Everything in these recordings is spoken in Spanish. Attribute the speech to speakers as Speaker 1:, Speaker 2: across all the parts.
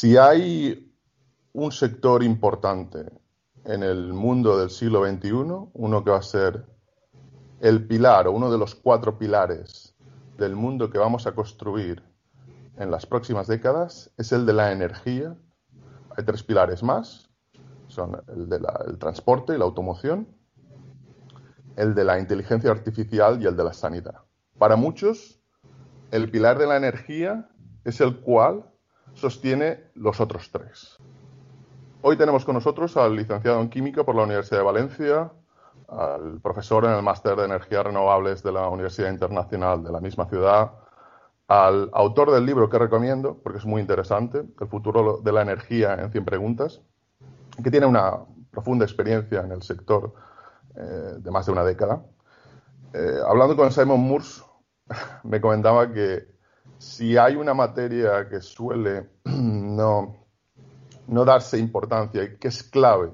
Speaker 1: Si hay un sector importante en el mundo del siglo XXI, uno que va a ser el pilar o uno de los cuatro pilares del mundo que vamos a construir en las próximas décadas, es el de la energía. Hay tres pilares más, son el del transporte y la automoción, el de la inteligencia artificial y el de la sanidad. Para muchos, el pilar de la energía es el cual sostiene los otros tres. Hoy tenemos con nosotros al licenciado en Química por la Universidad de Valencia, al profesor en el Máster de Energías Renovables de la Universidad Internacional de la misma ciudad, al autor del libro que recomiendo, porque es muy interesante, El futuro de la energía en 100 preguntas, que tiene una profunda experiencia en el sector eh, de más de una década. Eh, hablando con Simon Moores, me comentaba que si hay una materia que suele no, no darse importancia y que es clave,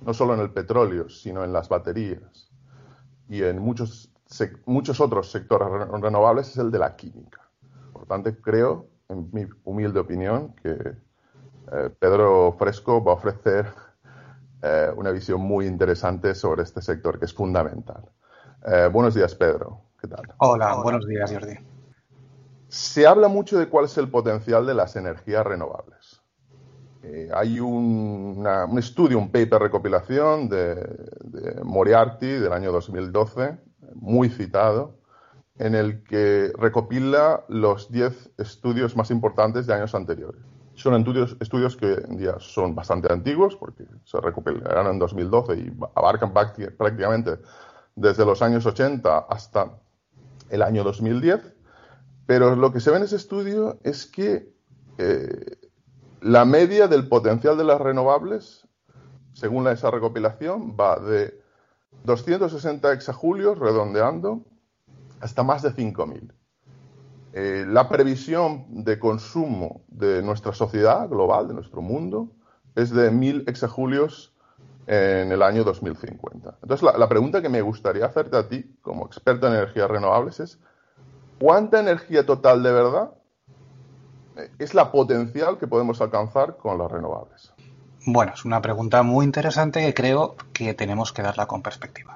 Speaker 1: no solo en el petróleo, sino en las baterías y en muchos, muchos otros sectores renovables, es el de la química. Por tanto, creo, en mi humilde opinión, que eh, Pedro Fresco va a ofrecer eh, una visión muy interesante sobre este sector que es fundamental. Eh, buenos días, Pedro. ¿Qué tal?
Speaker 2: Hola, buenos días, Jordi.
Speaker 1: Se habla mucho de cuál es el potencial de las energías renovables. Eh, hay un, estudio, un paper recopilación de, Moriarty del año 2012, muy citado, en el que recopila los 10 estudios más importantes de años anteriores. Son estudios que hoy en día son bastante antiguos, porque se recopilaron en 2012 y abarcan prácticamente desde los años 80 hasta el año 2010 pero lo que se ve en ese estudio es que eh, la media del potencial de las renovables, según esa recopilación, va de 260 exajulios, redondeando, hasta más de 5.000. Eh, la previsión de consumo de nuestra sociedad global, de nuestro mundo, es de 1.000 exajulios en el año 2050. Entonces, la, la pregunta que me gustaría hacerte a ti, como experto en energías renovables, es ¿Cuánta energía total de verdad es la potencial que podemos alcanzar con las renovables?
Speaker 2: Bueno, es una pregunta muy interesante que creo que tenemos que darla con perspectiva.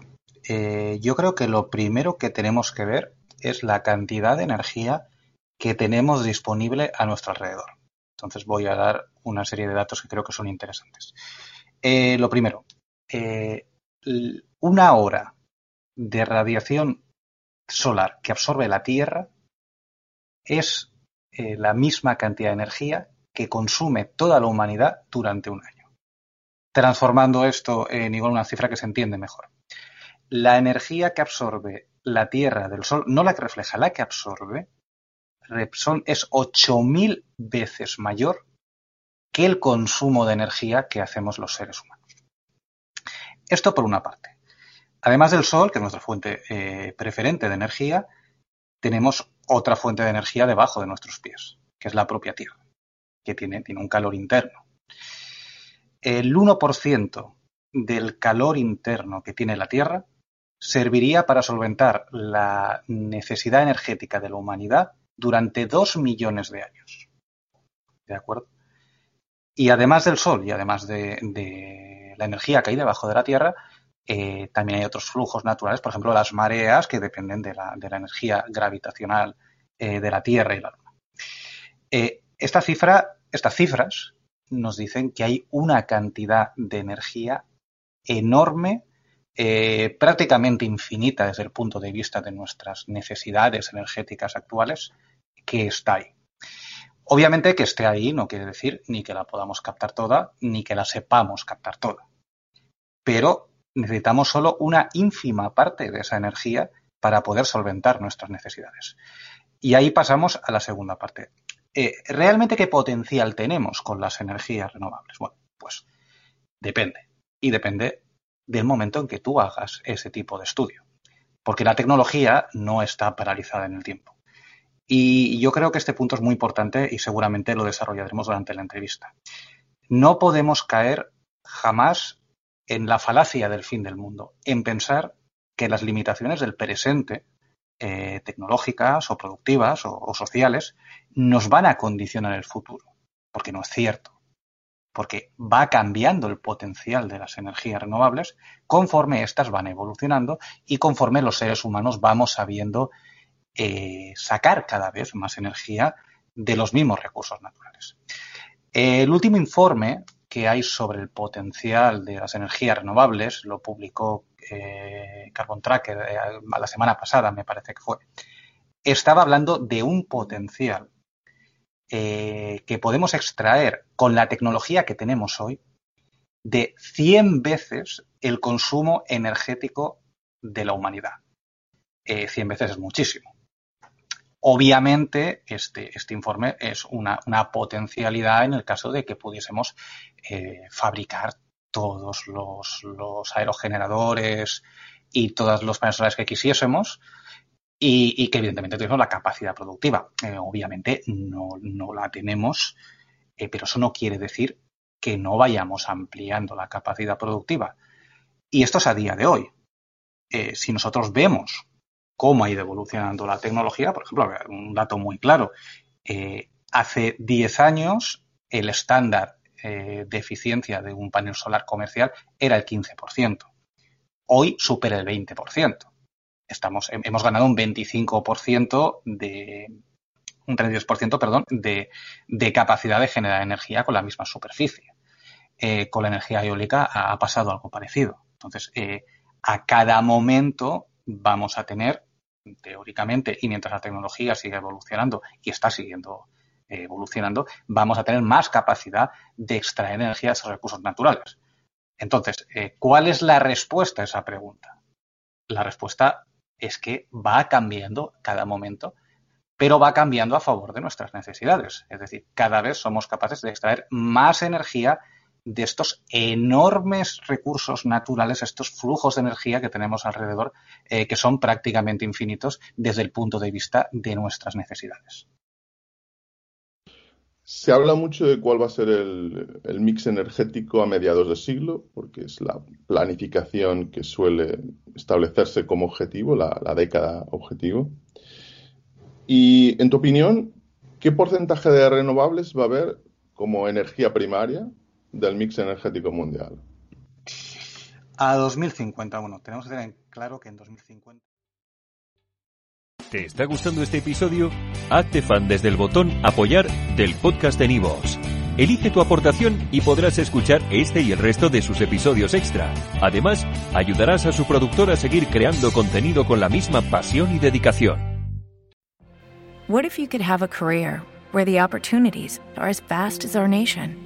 Speaker 2: Eh, yo creo que lo primero que tenemos que ver es la cantidad de energía que tenemos disponible a nuestro alrededor. Entonces voy a dar una serie de datos que creo que son interesantes. Eh, lo primero, eh, una hora de radiación solar que absorbe la Tierra es eh, la misma cantidad de energía que consume toda la humanidad durante un año. Transformando esto en igual una cifra que se entiende mejor. La energía que absorbe la Tierra del Sol, no la que refleja, la que absorbe, es 8.000 veces mayor que el consumo de energía que hacemos los seres humanos. Esto por una parte. Además del Sol, que es nuestra fuente eh, preferente de energía, tenemos otra fuente de energía debajo de nuestros pies, que es la propia Tierra, que tiene, un calor interno. El 1% del calor interno que tiene la Tierra serviría para solventar la necesidad energética de la humanidad durante dos millones de años. ¿De acuerdo? Y además del Sol y además de, de la energía que hay debajo de la Tierra, eh, también hay otros flujos naturales, por ejemplo, las mareas, que dependen de la, energía gravitacional eh, de la Tierra y la Luna. Eh, estas cifras nos dicen que hay una cantidad de energía enorme, prácticamente infinita desde el punto de vista de nuestras necesidades energéticas actuales, que está ahí. Obviamente que esté ahí no quiere decir ni que la podamos captar toda, ni que la sepamos captar toda. Pero necesitamos solo una ínfima parte de esa energía para poder solventar nuestras necesidades. Y ahí pasamos a la segunda parte. eh, ¿realmente qué potencial tenemos con las energías renovables? Bueno, pues depende. Y depende del momento en que tú hagas ese tipo de estudio. Porque la tecnología no está paralizada en el tiempo. Y yo creo que este punto es muy importante y seguramente lo desarrollaremos durante la entrevista. No podemos caer jamás en la falacia del fin del mundo, en pensar que las limitaciones del presente, eh, tecnológicas o productivas o, sociales, nos van a condicionar el futuro, porque no es cierto porque va cambiando el potencial de las energías renovables conforme éstas van evolucionando y conforme los seres humanos vamos sabiendo eh, sacar cada vez más energía de los mismos recursos naturales. El último informe que hay sobre el potencial de las energías renovables, lo publicó eh, Carbon Tracker eh, la semana pasada, me parece que fue, estaba hablando de un potencial eh, que podemos extraer con la tecnología que tenemos hoy de 100 veces el consumo energético de la humanidad. 100 veces es muchísimo. Obviamente, este, este informe es una, potencialidad en el caso de que pudiésemos eh, fabricar todos los, aerogeneradores y todos los paneles solares que quisiésemos y, que evidentemente tenemos la capacidad productiva. Eh, obviamente no, la tenemos, eh, pero eso no quiere decir que no vayamos ampliando la capacidad productiva. Y esto es a día de hoy. si nosotros vemos cómo ha ido evolucionando la tecnología. Por ejemplo, un dato muy claro. Eh, hace 10 años el estándar eh, de eficiencia de un panel solar comercial era el 15%. Hoy supera el 20%. Estamos, hemos ganado un 25% de un 32%, perdón, de, capacidad de generar energía con la misma superficie. Eh, con la energía eólica ha, pasado algo parecido. Entonces, a cada momento vamos a tener teóricamente, y mientras la tecnología sigue evolucionando y está siguiendo eh, evolucionando, vamos a tener más capacidad de extraer energía de esos recursos naturales. Entonces, eh, ¿cuál es la respuesta a esa pregunta? La respuesta es que va cambiando cada momento, pero va cambiando a favor de nuestras necesidades. Es decir, cada vez somos capaces de extraer más energía de estos enormes recursos naturales, estos flujos de energía que tenemos alrededor, eh, que son prácticamente infinitos desde el punto de vista de nuestras necesidades.
Speaker 1: Se habla mucho de cuál va a ser el, mix energético a mediados de siglo, porque es la planificación que suele establecerse como objetivo, la, la década objetivo. Y, en tu opinión, ¿qué porcentaje de renovables va a haber como energía primaria del mix energético mundial?
Speaker 2: A 2050, bueno, tenemos que tener en claro que en 2050.
Speaker 3: ¿Te está gustando este episodio? Hazte fan desde el botón Apoyar del podcast de Nivos. Elige tu aportación y podrás escuchar este y el resto de sus episodios extra. Además, ayudarás a su productor a seguir creando contenido con la misma pasión y dedicación.
Speaker 4: What if you could have a career where the opportunities are as vast as our nation?